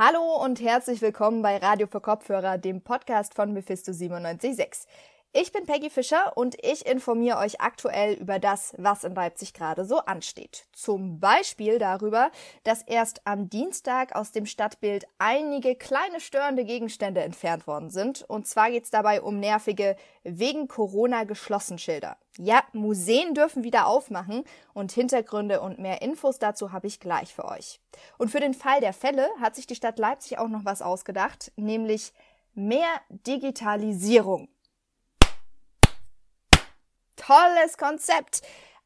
Hallo und herzlich willkommen bei Radio für Kopfhörer, dem Podcast von Mephisto 976. Ich bin Peggy Fischer und ich informiere euch aktuell über das, was in Leipzig gerade so ansteht. Zum Beispiel darüber, dass erst am Dienstag aus dem Stadtbild einige kleine störende Gegenstände entfernt worden sind. Und zwar geht es dabei um nervige wegen Corona geschlossen Schilder. Ja, Museen dürfen wieder aufmachen und Hintergründe und mehr Infos dazu habe ich gleich für euch. Und für den Fall der Fälle hat sich die Stadt Leipzig auch noch was ausgedacht, nämlich mehr Digitalisierung. Tolles Konzept.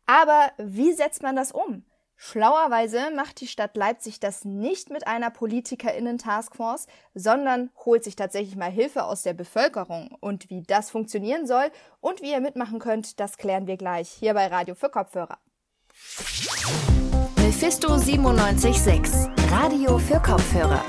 Aber wie setzt man das um? Schlauerweise macht die Stadt Leipzig das nicht mit einer Politikerinnen-Taskforce, sondern holt sich tatsächlich mal Hilfe aus der Bevölkerung. Und wie das funktionieren soll und wie ihr mitmachen könnt, das klären wir gleich hier bei Radio für Kopfhörer. Mephisto 976, Radio für Kopfhörer.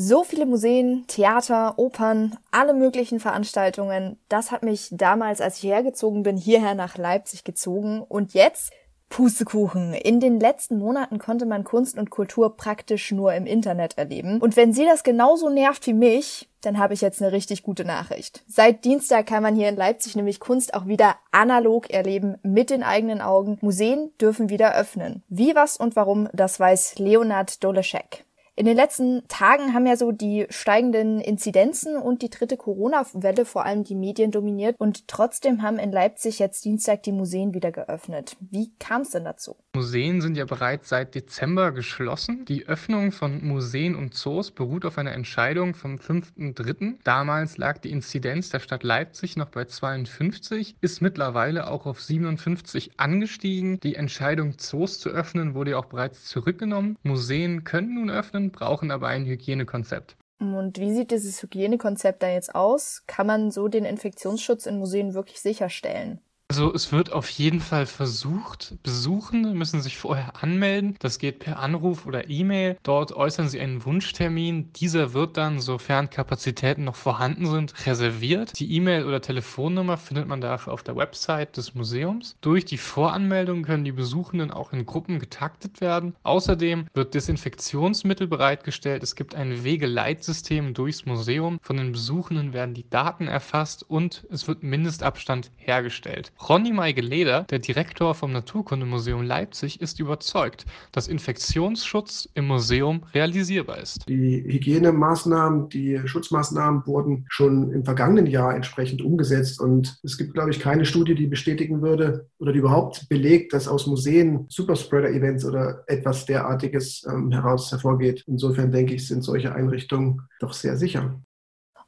So viele Museen, Theater, Opern, alle möglichen Veranstaltungen. Das hat mich damals, als ich hergezogen bin, hierher nach Leipzig gezogen. Und jetzt Pustekuchen. In den letzten Monaten konnte man Kunst und Kultur praktisch nur im Internet erleben. Und wenn sie das genauso nervt wie mich, dann habe ich jetzt eine richtig gute Nachricht. Seit Dienstag kann man hier in Leipzig nämlich Kunst auch wieder analog erleben, mit den eigenen Augen. Museen dürfen wieder öffnen. Wie, was und warum, das weiß Leonard Doleschek. In den letzten Tagen haben ja so die steigenden Inzidenzen und die dritte Corona-Welle vor allem die Medien dominiert und trotzdem haben in Leipzig jetzt Dienstag die Museen wieder geöffnet. Wie kam es denn dazu? Museen sind ja bereits seit Dezember geschlossen. Die Öffnung von Museen und Zoos beruht auf einer Entscheidung vom 5.3. Damals lag die Inzidenz der Stadt Leipzig noch bei 52, ist mittlerweile auch auf 57 angestiegen. Die Entscheidung, Zoos zu öffnen, wurde ja auch bereits zurückgenommen. Museen können nun öffnen brauchen aber ein Hygienekonzept. Und wie sieht dieses Hygienekonzept dann jetzt aus? Kann man so den Infektionsschutz in Museen wirklich sicherstellen? Also es wird auf jeden Fall versucht. Besuchende müssen sich vorher anmelden. Das geht per Anruf oder E-Mail. Dort äußern sie einen Wunschtermin. Dieser wird dann, sofern Kapazitäten noch vorhanden sind, reserviert. Die E-Mail oder Telefonnummer findet man dafür auf der Website des Museums. Durch die Voranmeldung können die Besuchenden auch in Gruppen getaktet werden. Außerdem wird Desinfektionsmittel bereitgestellt. Es gibt ein Wegeleitsystem durchs Museum. Von den Besuchenden werden die Daten erfasst und es wird Mindestabstand hergestellt. Ronny Meigeleder, der Direktor vom Naturkundemuseum Leipzig, ist überzeugt, dass Infektionsschutz im Museum realisierbar ist. Die Hygienemaßnahmen, die Schutzmaßnahmen wurden schon im vergangenen Jahr entsprechend umgesetzt und es gibt, glaube ich, keine Studie, die bestätigen würde oder die überhaupt belegt, dass aus Museen Superspreader-Events oder etwas derartiges ähm, heraus hervorgeht. Insofern denke ich, sind solche Einrichtungen doch sehr sicher.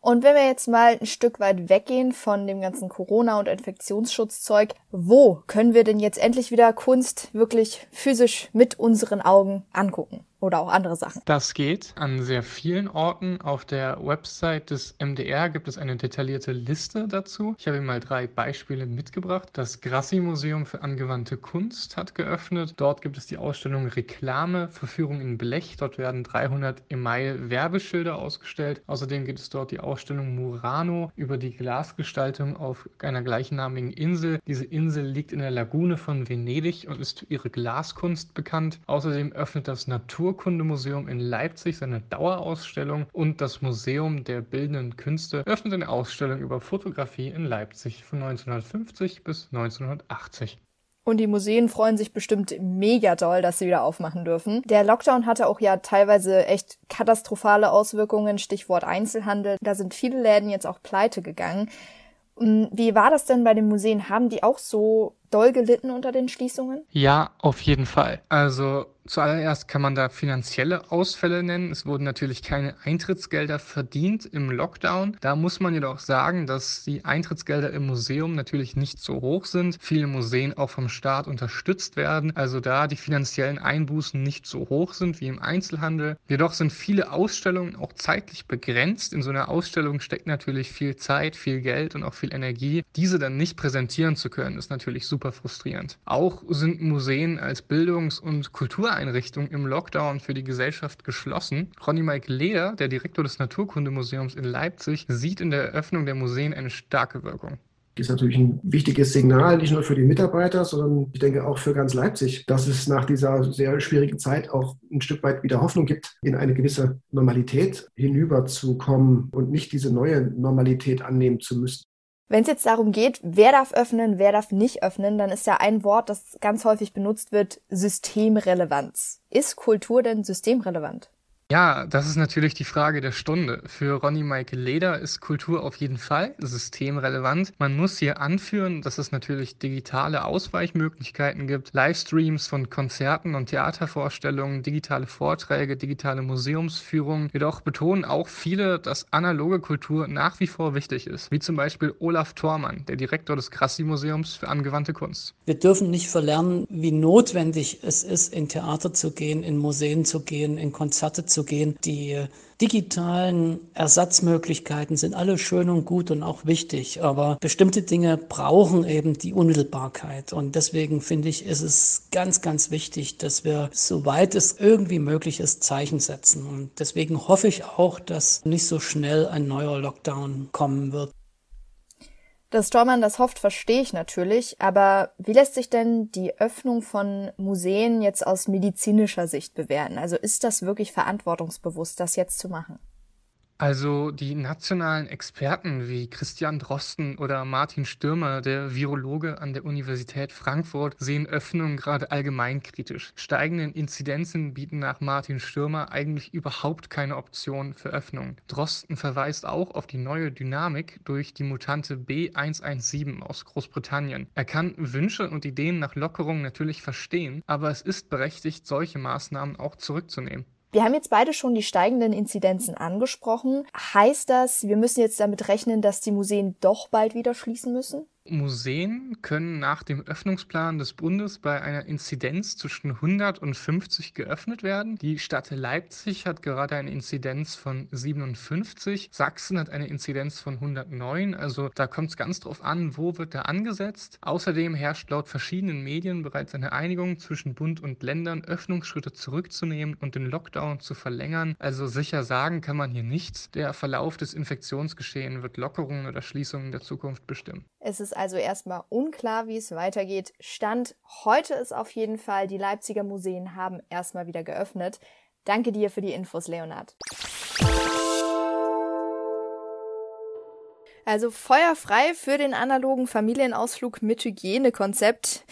Und wenn wir jetzt mal ein Stück weit weggehen von dem ganzen Corona- und Infektionsschutzzeug, wo können wir denn jetzt endlich wieder Kunst wirklich physisch mit unseren Augen angucken? Oder auch andere Sachen. Das geht an sehr vielen Orten. Auf der Website des MDR gibt es eine detaillierte Liste dazu. Ich habe Ihnen mal drei Beispiele mitgebracht. Das Grassi-Museum für angewandte Kunst hat geöffnet. Dort gibt es die Ausstellung Reklame, Verführung in Blech. Dort werden 300 Email Werbeschilder ausgestellt. Außerdem gibt es dort die Ausstellung Murano über die Glasgestaltung auf einer gleichnamigen Insel. Diese Insel liegt in der Lagune von Venedig und ist für ihre Glaskunst bekannt. Außerdem öffnet das Natur Naturkundemuseum in Leipzig seine Dauerausstellung und das Museum der Bildenden Künste öffnet eine Ausstellung über Fotografie in Leipzig von 1950 bis 1980. Und die Museen freuen sich bestimmt mega doll, dass sie wieder aufmachen dürfen. Der Lockdown hatte auch ja teilweise echt katastrophale Auswirkungen, Stichwort Einzelhandel. Da sind viele Läden jetzt auch pleite gegangen. Hm, wie war das denn bei den Museen? Haben die auch so doll gelitten unter den Schließungen? Ja, auf jeden Fall. Also Zuallererst kann man da finanzielle Ausfälle nennen. Es wurden natürlich keine Eintrittsgelder verdient im Lockdown. Da muss man jedoch sagen, dass die Eintrittsgelder im Museum natürlich nicht so hoch sind. Viele Museen auch vom Staat unterstützt werden. Also da die finanziellen Einbußen nicht so hoch sind wie im Einzelhandel. Jedoch sind viele Ausstellungen auch zeitlich begrenzt. In so einer Ausstellung steckt natürlich viel Zeit, viel Geld und auch viel Energie. Diese dann nicht präsentieren zu können, ist natürlich super frustrierend. Auch sind Museen als Bildungs- und Kultureinrichtung im Lockdown für die Gesellschaft geschlossen. Ronny Mike Leder, der Direktor des Naturkundemuseums in Leipzig, sieht in der Eröffnung der Museen eine starke Wirkung. Das ist natürlich ein wichtiges Signal, nicht nur für die Mitarbeiter, sondern ich denke auch für ganz Leipzig, dass es nach dieser sehr schwierigen Zeit auch ein Stück weit wieder Hoffnung gibt, in eine gewisse Normalität hinüberzukommen und nicht diese neue Normalität annehmen zu müssen. Wenn es jetzt darum geht, wer darf öffnen, wer darf nicht öffnen, dann ist ja ein Wort, das ganz häufig benutzt wird, Systemrelevanz. Ist Kultur denn systemrelevant? Ja, das ist natürlich die Frage der Stunde. Für Ronny Michael Leder ist Kultur auf jeden Fall systemrelevant. Man muss hier anführen, dass es natürlich digitale Ausweichmöglichkeiten gibt, Livestreams von Konzerten und Theatervorstellungen, digitale Vorträge, digitale Museumsführungen. Jedoch betonen auch viele, dass analoge Kultur nach wie vor wichtig ist, wie zum Beispiel Olaf Thormann, der Direktor des Grassi-Museums für angewandte Kunst. Wir dürfen nicht verlernen, wie notwendig es ist, in Theater zu gehen, in Museen zu gehen, in Konzerte zu gehen. Die digitalen Ersatzmöglichkeiten sind alle schön und gut und auch wichtig, aber bestimmte Dinge brauchen eben die Unmittelbarkeit. Und deswegen finde ich, ist es ganz, ganz wichtig, dass wir, soweit es irgendwie möglich ist, Zeichen setzen. Und deswegen hoffe ich auch, dass nicht so schnell ein neuer Lockdown kommen wird. Dass Stormann das hofft, verstehe ich natürlich, aber wie lässt sich denn die Öffnung von Museen jetzt aus medizinischer Sicht bewerten? Also ist das wirklich verantwortungsbewusst, das jetzt zu machen? Also die nationalen Experten wie Christian Drosten oder Martin Stürmer, der Virologe an der Universität Frankfurt, sehen Öffnungen gerade allgemein kritisch. Steigenden Inzidenzen bieten nach Martin Stürmer eigentlich überhaupt keine Option für Öffnungen. Drosten verweist auch auf die neue Dynamik durch die Mutante B117 aus Großbritannien. Er kann Wünsche und Ideen nach Lockerung natürlich verstehen, aber es ist berechtigt, solche Maßnahmen auch zurückzunehmen. Wir haben jetzt beide schon die steigenden Inzidenzen angesprochen. Heißt das, wir müssen jetzt damit rechnen, dass die Museen doch bald wieder schließen müssen? Museen können nach dem Öffnungsplan des Bundes bei einer Inzidenz zwischen 100 und 50 geöffnet werden. Die Stadt Leipzig hat gerade eine Inzidenz von 57. Sachsen hat eine Inzidenz von 109. Also da kommt es ganz drauf an, wo wird da angesetzt. Außerdem herrscht laut verschiedenen Medien bereits eine Einigung zwischen Bund und Ländern, Öffnungsschritte zurückzunehmen und den Lockdown zu verlängern. Also sicher sagen kann man hier nichts. Der Verlauf des Infektionsgeschehens wird Lockerungen oder Schließungen der Zukunft bestimmen. Es ist also erstmal unklar, wie es weitergeht. Stand heute ist auf jeden Fall, die Leipziger Museen haben erstmal wieder geöffnet. Danke dir für die Infos, Leonard. Also feuerfrei für den analogen Familienausflug mit Hygienekonzept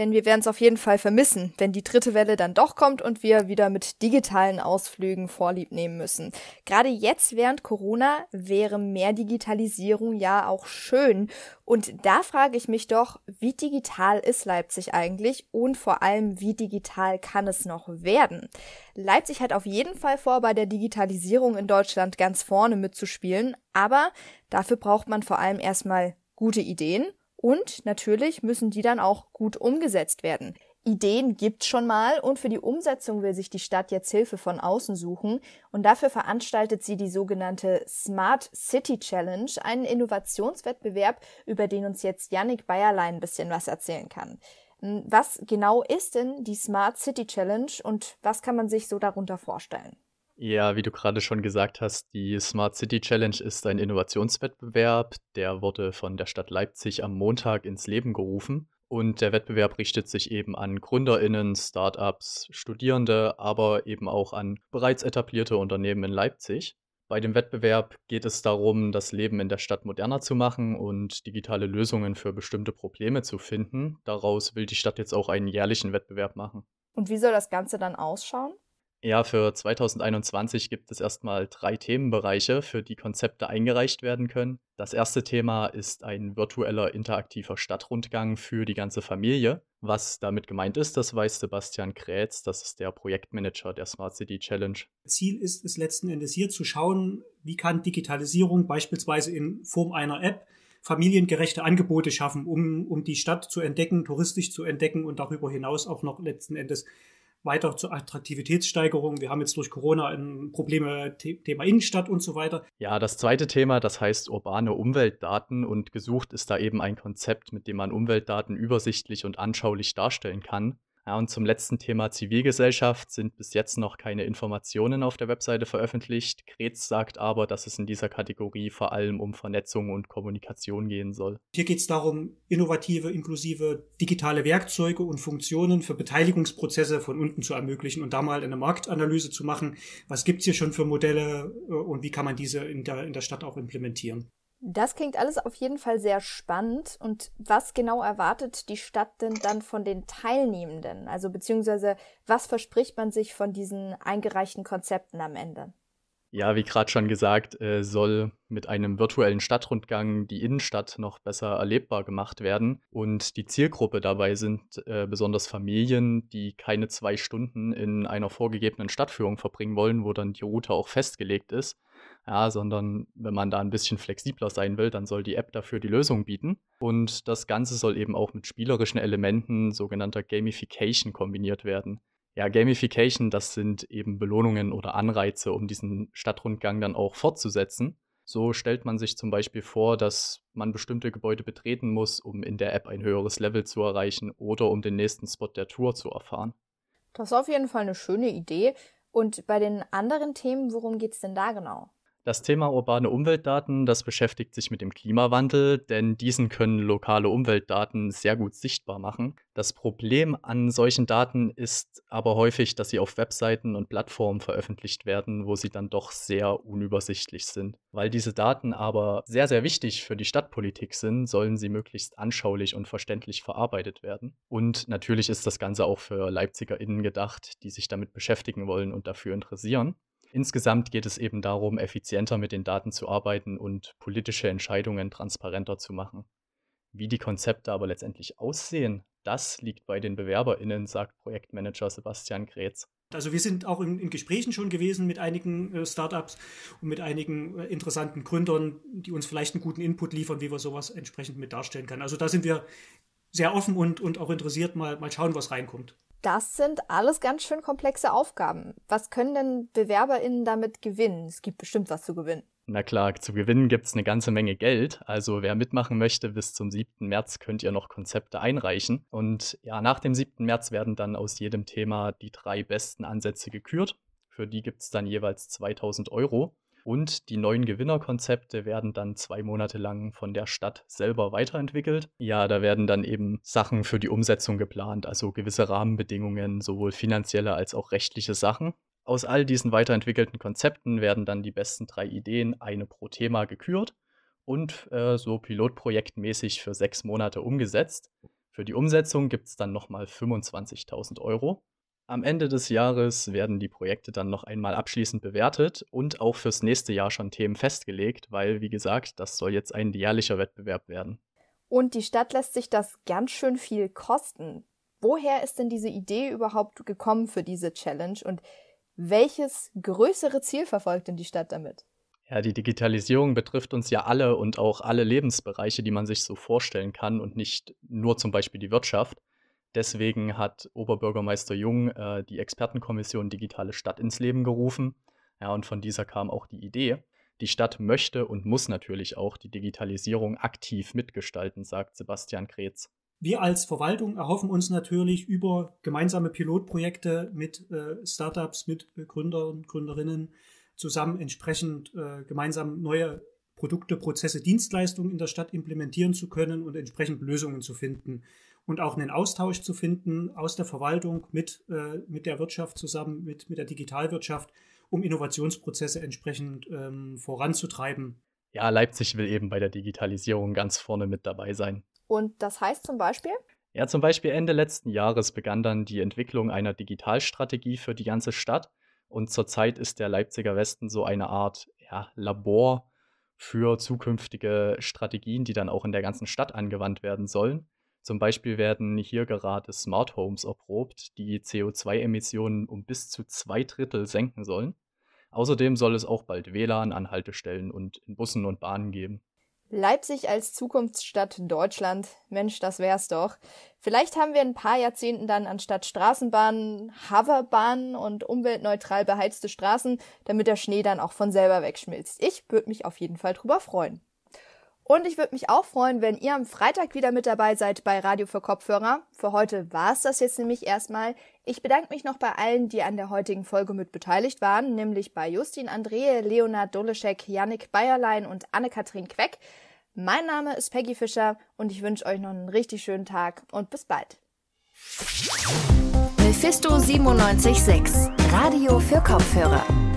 denn wir werden es auf jeden Fall vermissen, wenn die dritte Welle dann doch kommt und wir wieder mit digitalen Ausflügen Vorlieb nehmen müssen. Gerade jetzt während Corona wäre mehr Digitalisierung ja auch schön. Und da frage ich mich doch, wie digital ist Leipzig eigentlich und vor allem, wie digital kann es noch werden? Leipzig hat auf jeden Fall vor, bei der Digitalisierung in Deutschland ganz vorne mitzuspielen, aber dafür braucht man vor allem erstmal gute Ideen und natürlich müssen die dann auch gut umgesetzt werden. Ideen gibt's schon mal und für die Umsetzung will sich die Stadt jetzt Hilfe von außen suchen und dafür veranstaltet sie die sogenannte Smart City Challenge, einen Innovationswettbewerb, über den uns jetzt Yannick Bayerlein ein bisschen was erzählen kann. Hm, was genau ist denn die Smart City Challenge und was kann man sich so darunter vorstellen? Ja, wie du gerade schon gesagt hast, die Smart City Challenge ist ein Innovationswettbewerb. Der wurde von der Stadt Leipzig am Montag ins Leben gerufen. Und der Wettbewerb richtet sich eben an Gründerinnen, Startups, Studierende, aber eben auch an bereits etablierte Unternehmen in Leipzig. Bei dem Wettbewerb geht es darum, das Leben in der Stadt moderner zu machen und digitale Lösungen für bestimmte Probleme zu finden. Daraus will die Stadt jetzt auch einen jährlichen Wettbewerb machen. Und wie soll das Ganze dann ausschauen? Ja, für 2021 gibt es erstmal drei Themenbereiche, für die Konzepte eingereicht werden können. Das erste Thema ist ein virtueller interaktiver Stadtrundgang für die ganze Familie. Was damit gemeint ist, das weiß Sebastian Krätz, das ist der Projektmanager der Smart City Challenge. Ziel ist es letzten Endes hier zu schauen, wie kann Digitalisierung beispielsweise in Form einer App familiengerechte Angebote schaffen, um, um die Stadt zu entdecken, touristisch zu entdecken und darüber hinaus auch noch letzten Endes weiter zur Attraktivitätssteigerung. Wir haben jetzt durch Corona Probleme Thema Innenstadt und so weiter. Ja, das zweite Thema, das heißt urbane Umweltdaten und gesucht ist da eben ein Konzept, mit dem man Umweltdaten übersichtlich und anschaulich darstellen kann. Ja, und zum letzten Thema Zivilgesellschaft sind bis jetzt noch keine Informationen auf der Webseite veröffentlicht. Kretz sagt aber, dass es in dieser Kategorie vor allem um Vernetzung und Kommunikation gehen soll. Hier geht es darum, innovative, inklusive digitale Werkzeuge und Funktionen für Beteiligungsprozesse von unten zu ermöglichen und da mal eine Marktanalyse zu machen. Was gibt es hier schon für Modelle äh, und wie kann man diese in der, in der Stadt auch implementieren? Das klingt alles auf jeden Fall sehr spannend. Und was genau erwartet die Stadt denn dann von den Teilnehmenden? Also beziehungsweise was verspricht man sich von diesen eingereichten Konzepten am Ende? Ja, wie gerade schon gesagt, äh, soll mit einem virtuellen Stadtrundgang die Innenstadt noch besser erlebbar gemacht werden. Und die Zielgruppe dabei sind äh, besonders Familien, die keine zwei Stunden in einer vorgegebenen Stadtführung verbringen wollen, wo dann die Route auch festgelegt ist. Ja, sondern wenn man da ein bisschen flexibler sein will, dann soll die App dafür die Lösung bieten. Und das Ganze soll eben auch mit spielerischen Elementen sogenannter Gamification kombiniert werden. Ja, Gamification, das sind eben Belohnungen oder Anreize, um diesen Stadtrundgang dann auch fortzusetzen. So stellt man sich zum Beispiel vor, dass man bestimmte Gebäude betreten muss, um in der App ein höheres Level zu erreichen oder um den nächsten Spot der Tour zu erfahren. Das ist auf jeden Fall eine schöne Idee. Und bei den anderen Themen, worum geht es denn da genau? Das Thema urbane Umweltdaten, das beschäftigt sich mit dem Klimawandel, denn diesen können lokale Umweltdaten sehr gut sichtbar machen. Das Problem an solchen Daten ist aber häufig, dass sie auf Webseiten und Plattformen veröffentlicht werden, wo sie dann doch sehr unübersichtlich sind. Weil diese Daten aber sehr, sehr wichtig für die Stadtpolitik sind, sollen sie möglichst anschaulich und verständlich verarbeitet werden. Und natürlich ist das Ganze auch für LeipzigerInnen gedacht, die sich damit beschäftigen wollen und dafür interessieren. Insgesamt geht es eben darum, effizienter mit den Daten zu arbeiten und politische Entscheidungen transparenter zu machen. Wie die Konzepte aber letztendlich aussehen, das liegt bei den BewerberInnen, sagt Projektmanager Sebastian Grätz. Also wir sind auch in, in Gesprächen schon gewesen mit einigen äh, Startups und mit einigen äh, interessanten Gründern, die uns vielleicht einen guten Input liefern, wie wir sowas entsprechend mit darstellen können. Also da sind wir sehr offen und, und auch interessiert, mal, mal schauen, was reinkommt. Das sind alles ganz schön komplexe Aufgaben. Was können denn BewerberInnen damit gewinnen? Es gibt bestimmt was zu gewinnen. Na klar, zu gewinnen gibt es eine ganze Menge Geld. Also wer mitmachen möchte, bis zum 7. März könnt ihr noch Konzepte einreichen. Und ja, nach dem 7. März werden dann aus jedem Thema die drei besten Ansätze gekürt. Für die gibt es dann jeweils 2000 Euro. Und die neuen Gewinnerkonzepte werden dann zwei Monate lang von der Stadt selber weiterentwickelt. Ja, da werden dann eben Sachen für die Umsetzung geplant, also gewisse Rahmenbedingungen, sowohl finanzielle als auch rechtliche Sachen. Aus all diesen weiterentwickelten Konzepten werden dann die besten drei Ideen, eine pro Thema, gekürt und äh, so pilotprojektmäßig für sechs Monate umgesetzt. Für die Umsetzung gibt es dann nochmal 25.000 Euro. Am Ende des Jahres werden die Projekte dann noch einmal abschließend bewertet und auch fürs nächste Jahr schon Themen festgelegt, weil, wie gesagt, das soll jetzt ein jährlicher Wettbewerb werden. Und die Stadt lässt sich das ganz schön viel kosten. Woher ist denn diese Idee überhaupt gekommen für diese Challenge und welches größere Ziel verfolgt denn die Stadt damit? Ja, die Digitalisierung betrifft uns ja alle und auch alle Lebensbereiche, die man sich so vorstellen kann und nicht nur zum Beispiel die Wirtschaft. Deswegen hat Oberbürgermeister Jung äh, die Expertenkommission Digitale Stadt ins Leben gerufen. Ja, und von dieser kam auch die Idee. Die Stadt möchte und muss natürlich auch die Digitalisierung aktiv mitgestalten, sagt Sebastian Kretz. Wir als Verwaltung erhoffen uns natürlich über gemeinsame Pilotprojekte mit äh, Startups, mit äh, Gründern, Gründerinnen zusammen entsprechend äh, gemeinsam neue Produkte, Prozesse, Dienstleistungen in der Stadt implementieren zu können und entsprechend Lösungen zu finden und auch einen Austausch zu finden aus der Verwaltung mit, äh, mit der Wirtschaft zusammen, mit, mit der Digitalwirtschaft, um Innovationsprozesse entsprechend ähm, voranzutreiben. Ja, Leipzig will eben bei der Digitalisierung ganz vorne mit dabei sein. Und das heißt zum Beispiel? Ja, zum Beispiel Ende letzten Jahres begann dann die Entwicklung einer Digitalstrategie für die ganze Stadt. Und zurzeit ist der Leipziger Westen so eine Art ja, Labor für zukünftige Strategien, die dann auch in der ganzen Stadt angewandt werden sollen. Zum Beispiel werden hier gerade Smart Homes erprobt, die CO2-Emissionen um bis zu zwei Drittel senken sollen. Außerdem soll es auch bald WLAN an Haltestellen und in Bussen und Bahnen geben. Leipzig als Zukunftsstadt Deutschland. Mensch, das wär's doch. Vielleicht haben wir in ein paar Jahrzehnten dann anstatt Straßenbahnen Hoverbahnen und umweltneutral beheizte Straßen, damit der Schnee dann auch von selber wegschmilzt. Ich würde mich auf jeden Fall drüber freuen. Und ich würde mich auch freuen, wenn ihr am Freitag wieder mit dabei seid bei Radio für Kopfhörer. Für heute war es das jetzt nämlich erstmal. Ich bedanke mich noch bei allen, die an der heutigen Folge mit beteiligt waren, nämlich bei Justin Andrehe, Leonard Doleschek, Yannick Bayerlein und Anne-Kathrin Queck. Mein Name ist Peggy Fischer und ich wünsche euch noch einen richtig schönen Tag und bis bald. Mephisto 976, Radio für Kopfhörer.